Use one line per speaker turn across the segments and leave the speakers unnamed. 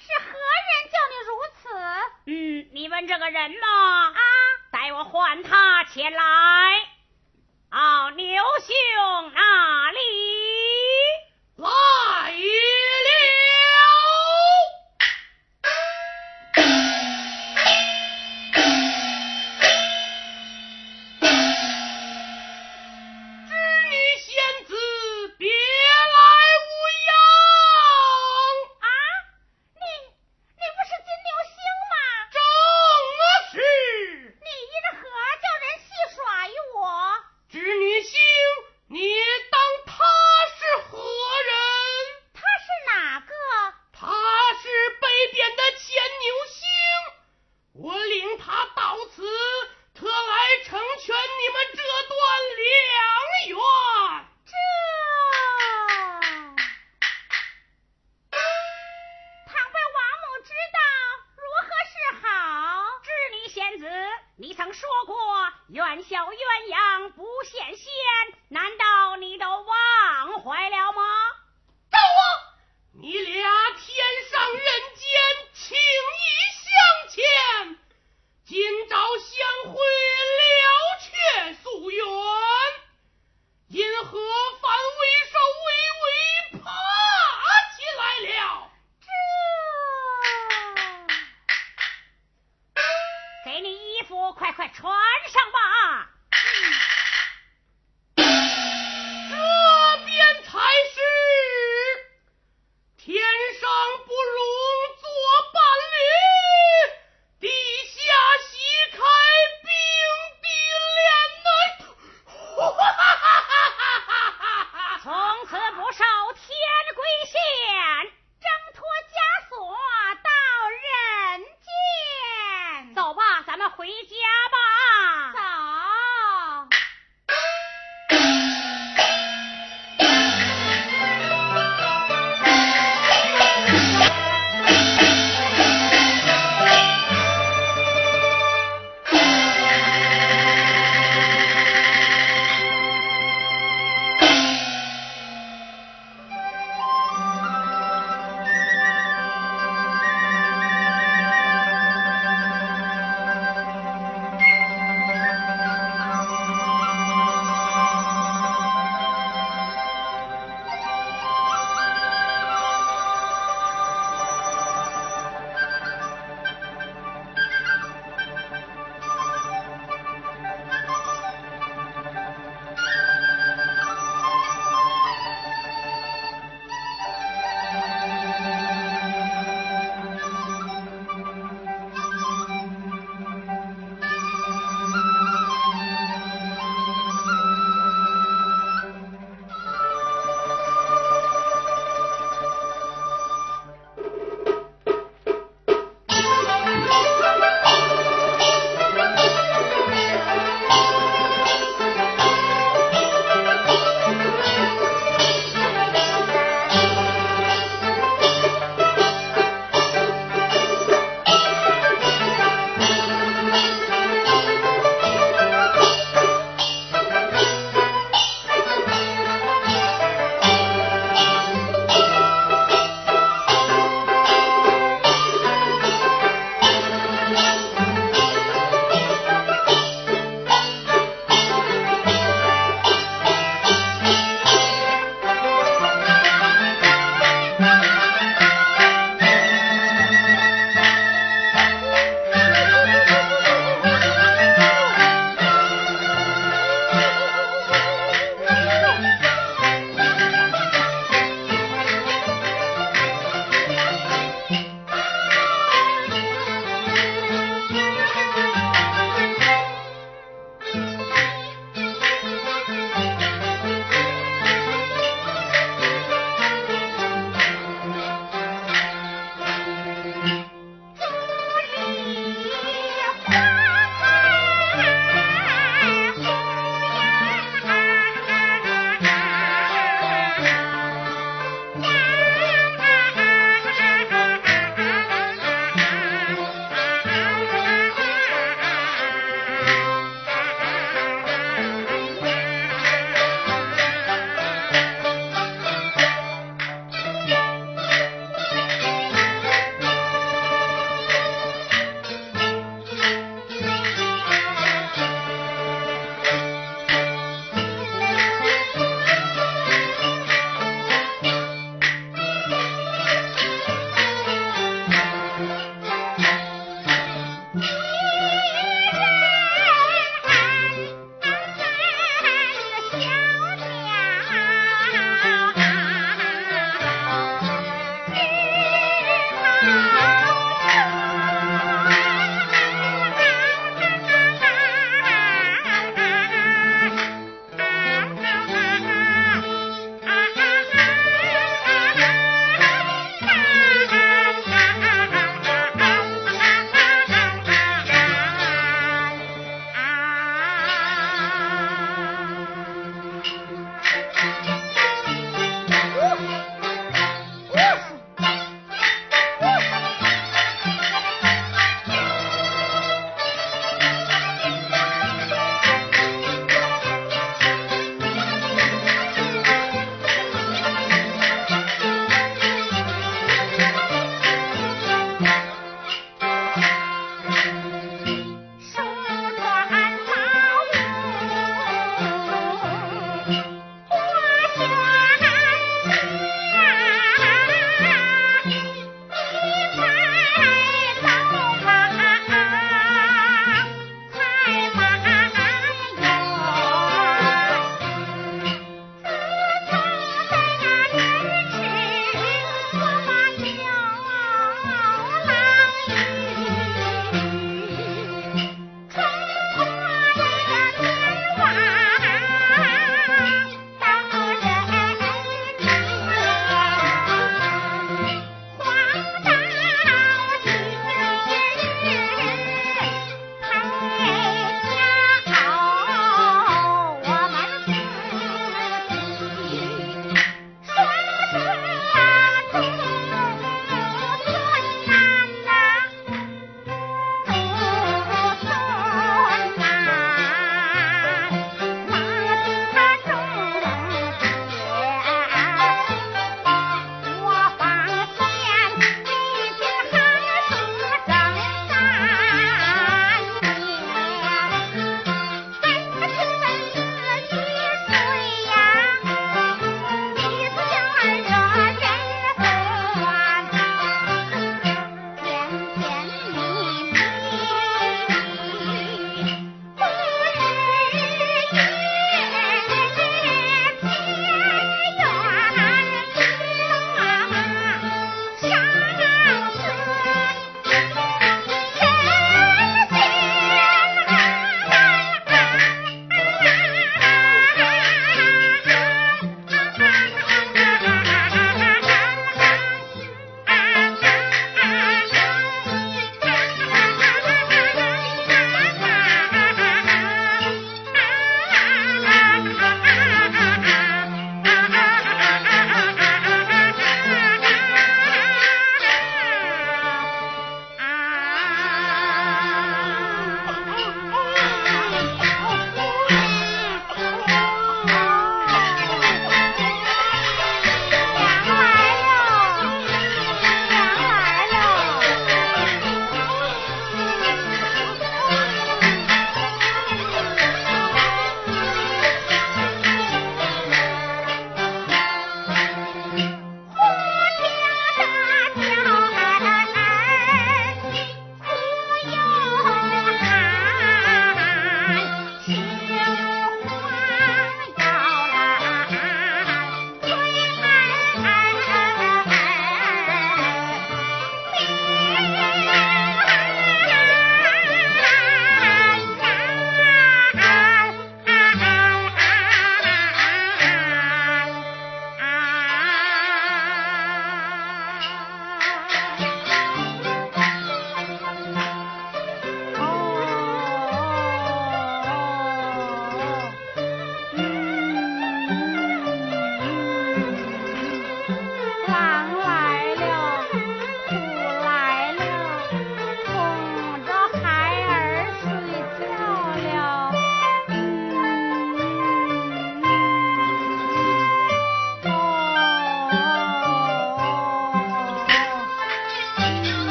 是何人叫你如此？嗯，你问这个人嘛。啊，待我唤他前来。哦，牛兄，哪
里？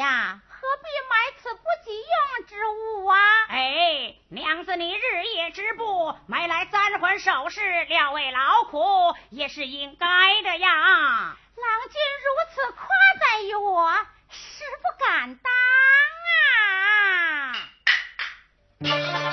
呀，何必买此不急用之物啊？
哎，娘子，你日夜织布，买来簪环首饰，料为劳苦，也是应该的呀。
郎君如此夸赞于我，实不敢当啊。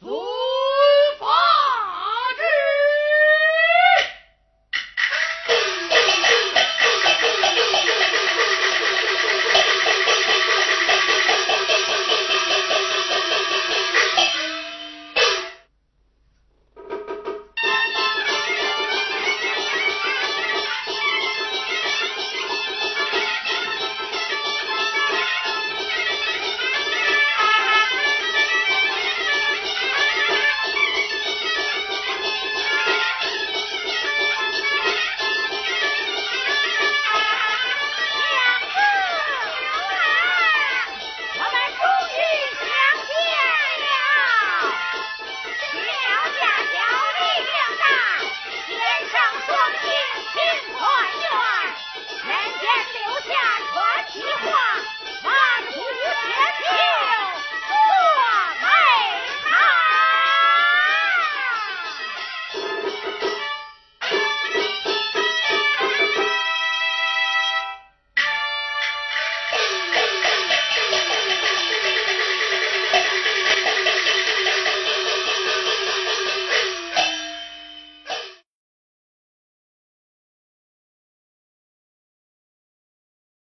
Food!